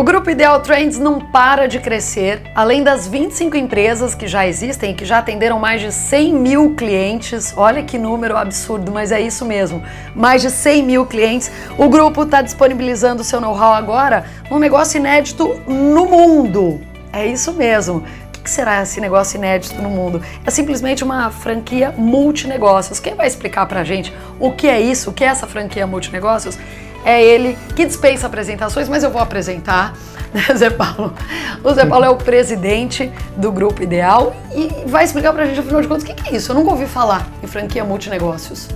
O Grupo Ideal Trends não para de crescer. Além das 25 empresas que já existem e que já atenderam mais de 100 mil clientes, olha que número absurdo, mas é isso mesmo. Mais de 100 mil clientes. O grupo está disponibilizando seu know-how agora num negócio inédito no mundo. É isso mesmo. O que será esse negócio inédito no mundo? É simplesmente uma franquia multinegócios. Quem vai explicar pra gente o que é isso, o que é essa franquia multinegócios? É ele que dispensa apresentações, mas eu vou apresentar, né, Zé Paulo? O Zé Paulo é o presidente do Grupo Ideal e vai explicar pra gente, afinal de contas, o que é isso? Eu nunca ouvi falar em franquia multinegócios.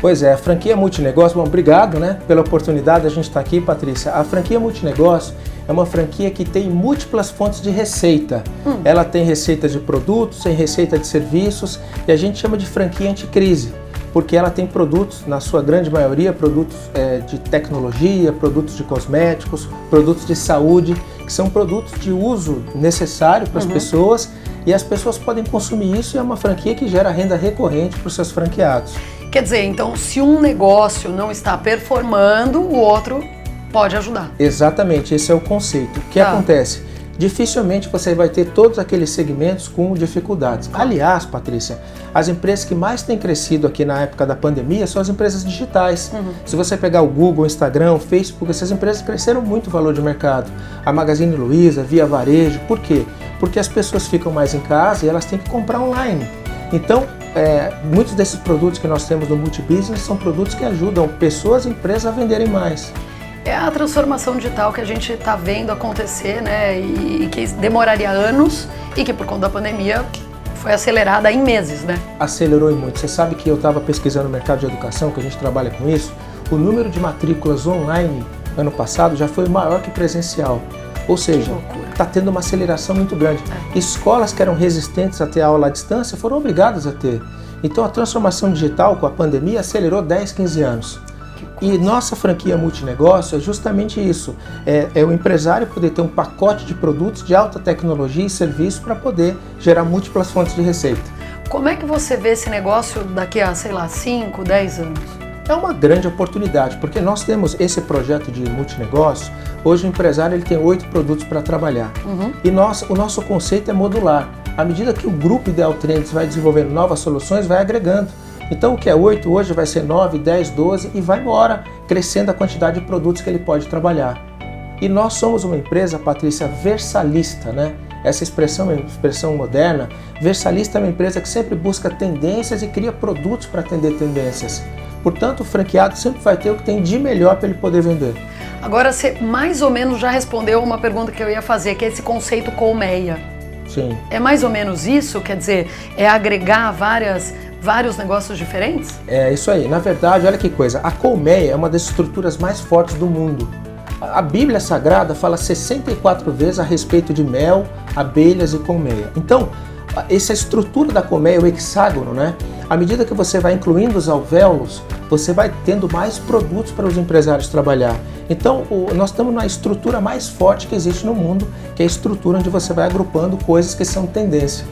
Pois é, a franquia multinegócio, bom, obrigado né, pela oportunidade de a gente estar aqui, Patrícia. A franquia multinegócio é uma franquia que tem múltiplas fontes de receita. Hum. Ela tem receita de produtos, tem receita de serviços e a gente chama de franquia anticrise porque ela tem produtos, na sua grande maioria, produtos é, de tecnologia, produtos de cosméticos, produtos de saúde, que são produtos de uso necessário para as uhum. pessoas e as pessoas podem consumir isso e é uma franquia que gera renda recorrente para os seus franqueados. Quer dizer, então, se um negócio não está performando, o outro pode ajudar. Exatamente, esse é o conceito. O que tá. acontece? Dificilmente você vai ter todos aqueles segmentos com dificuldades. Aliás, Patrícia, as empresas que mais têm crescido aqui na época da pandemia são as empresas digitais. Uhum. Se você pegar o Google, o Instagram, o Facebook, essas empresas cresceram muito o valor de mercado. A Magazine Luiza, Via Varejo, por quê? Porque as pessoas ficam mais em casa e elas têm que comprar online. Então, é, muitos desses produtos que nós temos no Multibusiness são produtos que ajudam pessoas e empresas a venderem mais é a transformação digital que a gente está vendo acontecer, né? E, que demoraria anos e que por conta da pandemia foi acelerada em meses, né? Acelerou muito. Você sabe que eu estava pesquisando no mercado de educação, que a gente trabalha com isso. O número de matrículas online ano passado já foi maior que presencial. Ou seja, está tendo uma aceleração muito grande. É. Escolas que eram resistentes a ter aula à distância foram obrigadas a ter. Então a transformação digital com a pandemia acelerou 10, 15 anos. E nossa franquia multinegócio é justamente isso: é, é, o empresário poder ter um pacote de produtos de alta tecnologia e serviço para poder gerar múltiplas fontes de receita. Como é que você vê esse negócio daqui a, sei lá, 5, 10 anos? É uma grande oportunidade, porque nós temos esse projeto de multinegócio. Hoje o empresário ele tem oito produtos para trabalhar. Uhum. E nós, o nosso conceito é modular. À medida que o grupo Ideal Trends vai desenvolvendo novas soluções, vai agregando. Então o que é 8 hoje vai ser 9, 10, 12 e vai embora, crescendo a quantidade de produtos que ele pode trabalhar. E nós somos uma empresa, Patrícia, versalista, né? Essa expressão é uma expressão moderna. Versalista é uma empresa que sempre busca tendências e cria produtos para atender tendências. Portanto, o franqueado sempre vai ter o que tem de melhor para ele poder vender. Agora, você mais ou menos já respondeu uma pergunta que eu ia fazer, que é esse conceito colmeia. Sim. É mais ou menos isso? Quer dizer, é agregar várias vários negócios diferentes? É isso aí. Na verdade, olha que coisa. A colmeia é uma das estruturas mais fortes do mundo. A Bíblia Sagrada fala 64 vezes a respeito de mel, abelhas e colmeia. Então, essa estrutura da colmeia, o hexágono, né? À medida que você vai incluindo os alvéolos, você vai tendo mais produtos para os empresários trabalhar. Então, o, nós estamos na estrutura mais forte que existe no mundo, que é a estrutura onde você vai agrupando coisas que são tendência.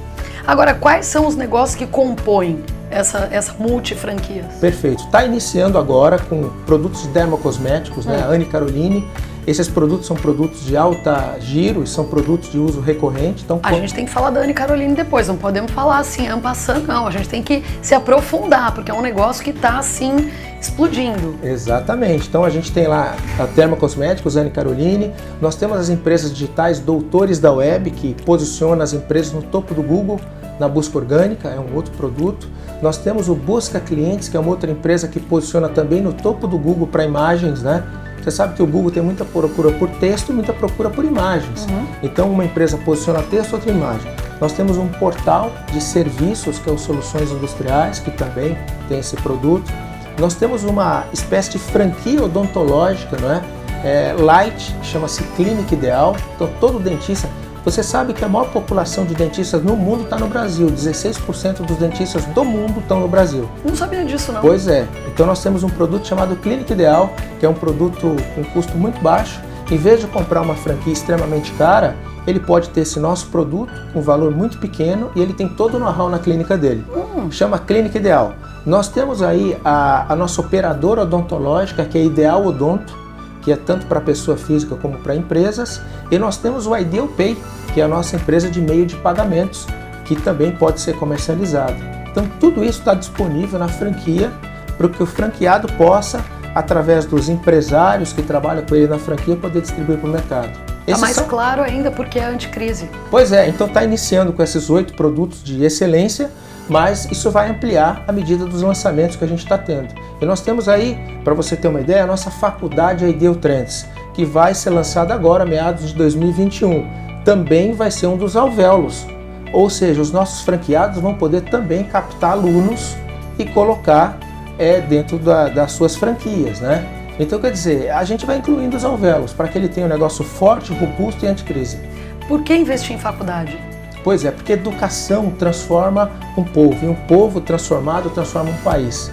Agora, quais são os negócios que compõem essa, essa multifranquia? Perfeito. Está iniciando agora com produtos de dermocosméticos, né? hum. né? Anne Caroline. Esses produtos são produtos de alta giro e são produtos de uso recorrente. Então, a gente tem que falar da Anne Caroline depois, não podemos falar assim, ampassando, não. A gente tem que se aprofundar, porque é um negócio que está assim explodindo. Exatamente. Então a gente tem lá a Termocosméticos, Anne Caroline, nós temos as empresas digitais Doutores da Web, que posiciona as empresas no topo do Google na busca orgânica, é um outro produto. Nós temos o Busca Clientes, que é uma outra empresa que posiciona também no topo do Google para imagens, né? Você sabe que o Google tem muita procura por texto e muita procura por imagens. Uhum. Então uma empresa posiciona texto, outra imagem. Nós temos um portal de serviços, que é o Soluções Industriais, que também tem esse produto. Nós temos uma espécie de franquia odontológica, não é? é light, chama-se Clínica Ideal. Então todo dentista você sabe que a maior população de dentistas no mundo está no Brasil. 16% dos dentistas do mundo estão no Brasil. Não sabia disso, não. Pois é. Então nós temos um produto chamado Clínica Ideal, que é um produto com custo muito baixo. Em vez de comprar uma franquia extremamente cara, ele pode ter esse nosso produto com valor muito pequeno e ele tem todo o know-how na clínica dele. Hum. Chama Clínica Ideal. Nós temos aí a, a nossa operadora odontológica, que é Ideal Odonto, que é tanto para pessoa física como para empresas, e nós temos o Ideal Pay, que é a nossa empresa de meio de pagamentos, que também pode ser comercializado. Então tudo isso está disponível na franquia para que o franqueado possa, através dos empresários que trabalham com ele na franquia, poder distribuir para o mercado. Está mais são... claro ainda porque é anticrise. Pois é, então está iniciando com esses oito produtos de excelência, mas isso vai ampliar à medida dos lançamentos que a gente está tendo. E nós temos aí, para você ter uma ideia, a nossa faculdade Ideal Trends, que vai ser lançada agora, meados de 2021. Também vai ser um dos alvéolos, ou seja, os nossos franqueados vão poder também captar alunos e colocar é, dentro da, das suas franquias, né? Então, quer dizer, a gente vai incluindo os alvéolos para que ele tenha um negócio forte, robusto e anticrise. Por que investir em faculdade? Pois é, porque educação transforma um povo, e um povo transformado transforma um país.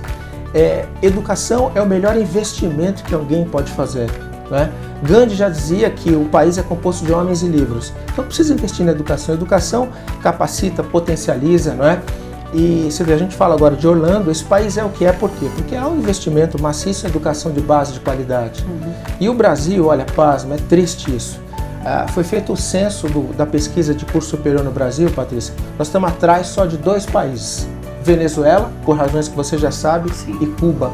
É, educação é o melhor investimento que alguém pode fazer. Né? Gandhi já dizia que o país é composto de homens e livros. Então precisa investir na educação. A educação capacita, potencializa, não é? E você vê, a gente fala agora de Orlando, esse país é o que é, por quê? Porque há um investimento maciço em educação de base de qualidade. Uhum. E o Brasil, olha, pasma, é triste isso. Ah, foi feito o censo do, da pesquisa de curso superior no Brasil, Patrícia. Nós estamos atrás só de dois países: Venezuela, por razões que você já sabe, Sim. e Cuba.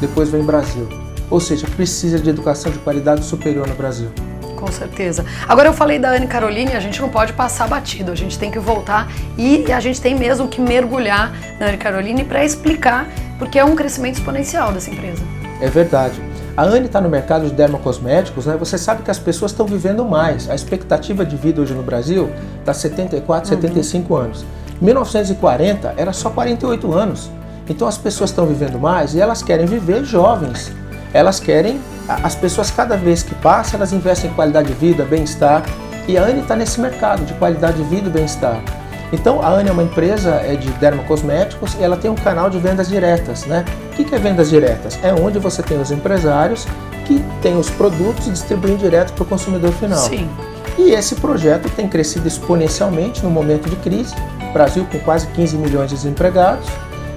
Depois vem Brasil. Ou seja, precisa de educação de qualidade superior no Brasil. Com certeza. Agora eu falei da Anne Caroline, a gente não pode passar batido, a gente tem que voltar e a gente tem mesmo que mergulhar na Anne Caroline para explicar, porque é um crescimento exponencial dessa empresa. É verdade. A Anne está no mercado de dermocosméticos, né? Você sabe que as pessoas estão vivendo mais. A expectativa de vida hoje no Brasil está 74, uhum. 75 anos. Em 1940 era só 48 anos. Então as pessoas estão vivendo mais e elas querem viver jovens. Elas querem as pessoas cada vez que passam, elas investem em qualidade de vida, bem-estar, e a Anne está nesse mercado de qualidade de vida e bem-estar. Então a Anne é uma empresa é de dermocosméticos e ela tem um canal de vendas diretas, né? O que é vendas diretas? É onde você tem os empresários que têm os produtos e distribuem direto para o consumidor final. Sim. E esse projeto tem crescido exponencialmente no momento de crise. Brasil com quase 15 milhões de desempregados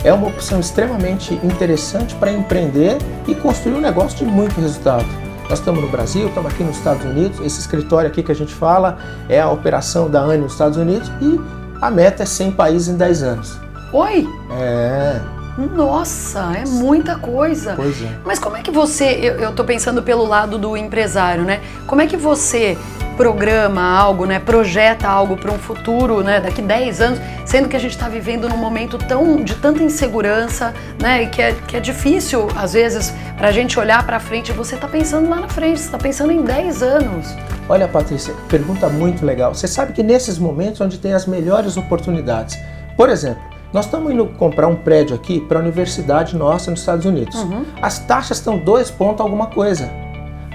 é uma opção extremamente interessante para empreender e construir um negócio de muito resultado. Nós estamos no Brasil, estamos aqui nos Estados Unidos, esse escritório aqui que a gente fala é a operação da ANE nos Estados Unidos e a meta é 100 países em 10 anos. Oi? É. Nossa, é muita coisa. Pois é. Mas como é que você, eu, estou pensando pelo lado do empresário, né? Como é que você programa algo, né, projeta algo para um futuro, né, daqui 10 anos, sendo que a gente está vivendo num momento tão de tanta insegurança, né, e que é, que é difícil às vezes para a gente olhar para frente. Você está pensando lá na frente, você está pensando em 10 anos. Olha, Patrícia, pergunta muito legal. Você sabe que nesses momentos onde tem as melhores oportunidades, por exemplo, nós estamos indo comprar um prédio aqui para a universidade nossa nos Estados Unidos. Uhum. As taxas estão 2 pontos alguma coisa.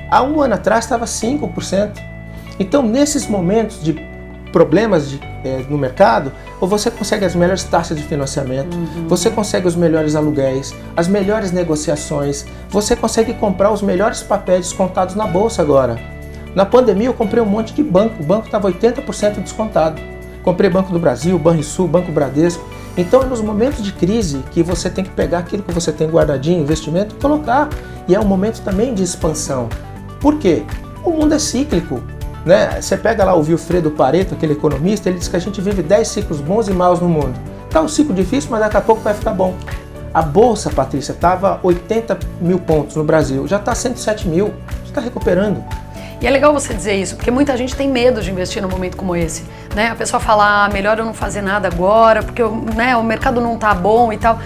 Há um ano atrás estava 5%. Então, nesses momentos de problemas de, é, no mercado, ou você consegue as melhores taxas de financiamento, uhum. você consegue os melhores aluguéis, as melhores negociações, você consegue comprar os melhores papéis descontados na bolsa agora. Na pandemia eu comprei um monte de banco, o banco estava 80% descontado. Comprei Banco do Brasil, Banrisul, Banco Bradesco. Então nos momentos de crise que você tem que pegar aquilo que você tem guardadinho, investimento, e colocar. E é um momento também de expansão. Por quê? O mundo é cíclico. Né? Você pega lá o Wilfredo Pareto, aquele economista, ele diz que a gente vive 10 ciclos bons e maus no mundo. Tá um ciclo difícil, mas daqui a pouco vai ficar bom. A bolsa, Patrícia, estava 80 mil pontos no Brasil, já está 107 mil, está recuperando. E é legal você dizer isso, porque muita gente tem medo de investir num momento como esse. Né? A pessoa fala, ah, melhor eu não fazer nada agora, porque né, o mercado não está bom e tal.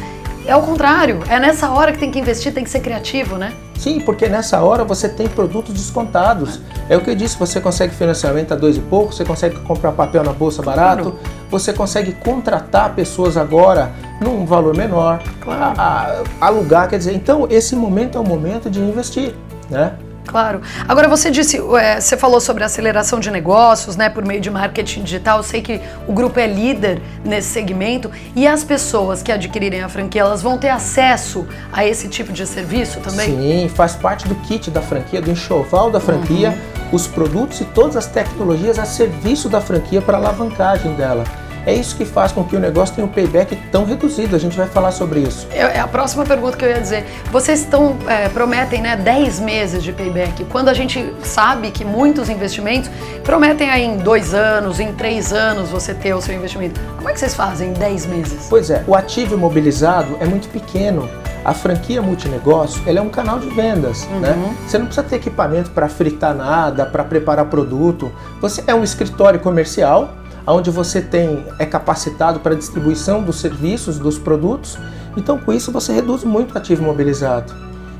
É o contrário, é nessa hora que tem que investir, tem que ser criativo, né? Sim, porque nessa hora você tem produtos descontados. É o que eu disse, você consegue financiamento a dois e pouco, você consegue comprar papel na bolsa barato, claro. você consegue contratar pessoas agora num valor menor, claro. a, a, alugar, quer dizer, então esse momento é o momento de investir, né? Claro. Agora você disse, é, você falou sobre aceleração de negócios, né, por meio de marketing digital. Eu sei que o grupo é líder nesse segmento e as pessoas que adquirirem a franquia, elas vão ter acesso a esse tipo de serviço também? Sim, faz parte do kit da franquia, do enxoval da franquia, uhum. os produtos e todas as tecnologias a serviço da franquia para alavancagem dela. É isso que faz com que o negócio tenha um payback tão reduzido. A gente vai falar sobre isso. É, é a próxima pergunta que eu ia dizer. Vocês estão é, prometem né, 10 meses de payback, quando a gente sabe que muitos investimentos prometem aí em dois anos, em três anos você ter o seu investimento. Como é que vocês fazem em 10 meses? Pois é, o ativo imobilizado é muito pequeno. A franquia multinegócio ela é um canal de vendas, uhum. né? Você não precisa ter equipamento para fritar nada, para preparar produto. Você é um escritório comercial onde você tem é capacitado para distribuição dos serviços, dos produtos. Então, com isso você reduz muito o ativo imobilizado.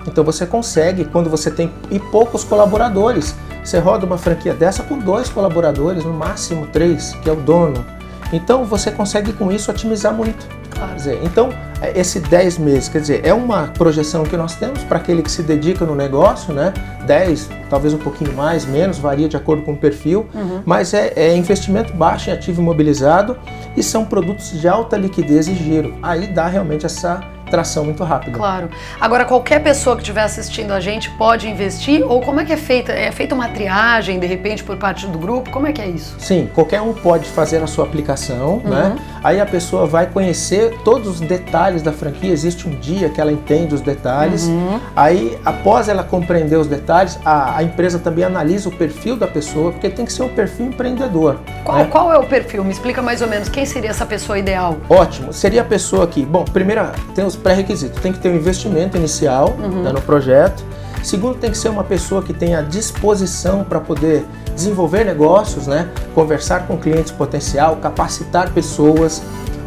Então, você consegue quando você tem e poucos colaboradores. Você roda uma franquia dessa com dois colaboradores, no máximo três, que é o dono. Então, você consegue com isso otimizar muito. Dizer, então, é, esse 10 meses, quer dizer, é uma projeção que nós temos para aquele que se dedica no negócio, né? 10, talvez um pouquinho mais, menos, varia de acordo com o perfil, uhum. mas é, é, investimento baixo em ativo imobilizado e são produtos de alta liquidez e giro. Aí dá realmente essa tração muito rápida. Claro. Agora, qualquer pessoa que estiver assistindo a gente pode investir? Ou como é que é feita? É feita uma triagem, de repente, por parte do grupo? Como é que é isso? Sim, qualquer um pode fazer a sua aplicação, uhum. né? Aí a pessoa vai conhecer todos os detalhes da franquia. Existe um dia que ela entende os detalhes. Uhum. Aí, após ela compreender os detalhes, a, a, empresa também analisa o perfil da pessoa, porque tem que ser um perfil empreendedor. Qual, né? qual é o perfil? Me explica mais ou menos. Quem seria essa pessoa ideal? Ótimo. Seria a pessoa que, bom, primeiro tem os pré-requisitos. Tem que ter um investimento inicial uhum. né, no projeto. Segundo, tem que ser uma pessoa que tenha disposição para poder desenvolver negócios, né? conversar com clientes potencial, capacitar pessoas.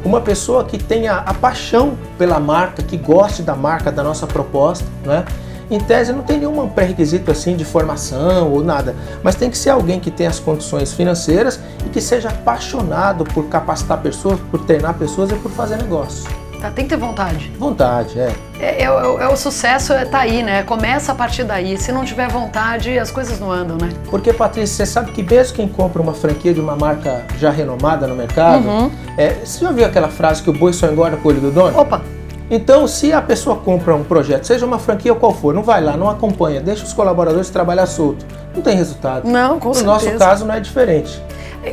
Uma pessoa que tenha a paixão pela marca, que goste da marca, da nossa proposta. Né? Em tese, não tem nenhum pré-requisito assim de formação ou nada, mas tem que ser alguém que tenha as condições financeiras e que seja apaixonado por capacitar pessoas, por treinar pessoas e por fazer negócio. Tá, tem que ter vontade. Vontade, é. É, é, é, é o sucesso é tá aí, né? Começa a partir daí. Se não tiver vontade, as coisas não andam, né? Porque, Patrícia, você sabe que mesmo quem compra uma franquia de uma marca já renomada no mercado, uhum. é, você já ouviu aquela frase que o boi só engorda com o olho do dono? Opa! Então, se a pessoa compra um projeto, seja uma franquia ou qual for, não vai lá, não acompanha, deixa os colaboradores trabalhar solto, não tem resultado. Não, com no certeza. No nosso caso, não é diferente.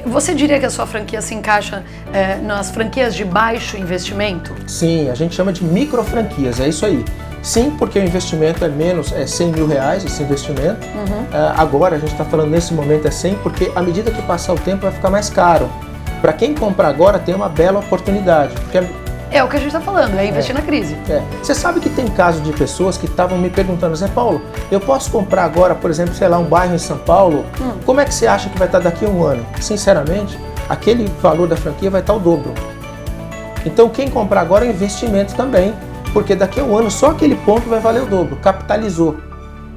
Você diria que a sua franquia se encaixa é, nas franquias de baixo investimento? Sim, a gente chama de micro franquias, é isso aí. Sim, porque o investimento é menos, é 100 mil reais esse investimento. Uhum. Uh, agora a gente está falando nesse momento é 100, porque à medida que passar o tempo vai ficar mais caro. Para quem comprar agora tem uma bela oportunidade, porque é o que a gente está falando, é investir é. na crise. É. Você sabe que tem casos de pessoas que estavam me perguntando, Zé Paulo, eu posso comprar agora, por exemplo, sei lá, um bairro em São Paulo? Hum. Como é que você acha que vai estar daqui a um ano? Sinceramente, aquele valor da franquia vai estar o dobro. Então, quem comprar agora é investimento também, porque daqui a um ano só aquele ponto vai valer o dobro, capitalizou,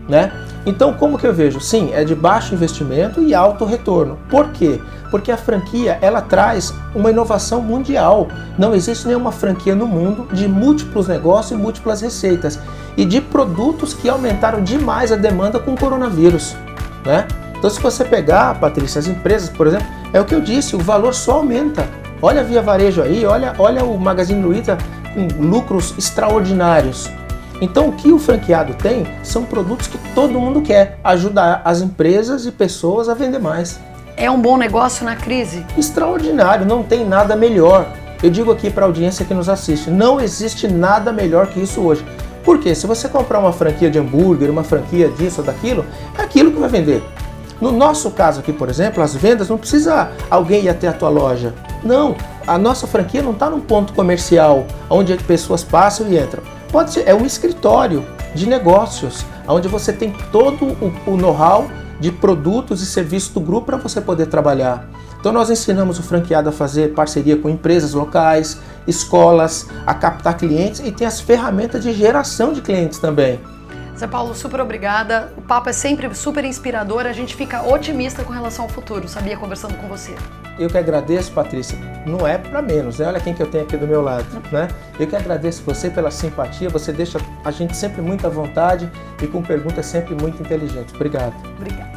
né? Então, como que eu vejo? Sim, é de baixo investimento e alto retorno. Por quê? porque a franquia ela traz uma inovação mundial. Não existe nenhuma franquia no mundo de múltiplos negócios e múltiplas receitas e de produtos que aumentaram demais a demanda com o coronavírus, né? Então, se você pegar, Patrícia, as empresas, por exemplo, é o que eu disse, o valor só aumenta. Olha a Via Varejo aí, olha, olha o Magazine Luiza com lucros extraordinários. Então, o que o franqueado tem são produtos que todo mundo quer, ajudar as empresas e pessoas a vender mais é um bom negócio na crise? Extraordinário, não tem nada melhor. Eu digo aqui para a audiência que nos assiste, não existe nada melhor que isso hoje. Porque se você comprar uma franquia de hambúrguer, uma franquia disso ou daquilo, é aquilo que vai vender. No nosso caso aqui, por exemplo, as vendas não precisa alguém ir até a tua loja. Não, a nossa franquia não está num ponto comercial onde pessoas passam e entram. Pode ser, é um escritório de negócios, onde você tem todo o, o know-how de produtos e serviços do grupo para você poder trabalhar. Então nós ensinamos o franqueado a fazer parceria com empresas locais, escolas, a captar clientes e tem as ferramentas de geração de clientes também. Zé Paulo, super obrigada. O papo é sempre super inspirador. A gente fica otimista com relação ao futuro, sabia? Conversando com você. Eu que agradeço, Patrícia. Não é para menos, né? Olha quem que eu tenho aqui do meu lado, né? Eu que agradeço você pela simpatia. Você deixa a gente sempre muito à vontade e com perguntas sempre muito inteligentes. Obrigado. Obrigada.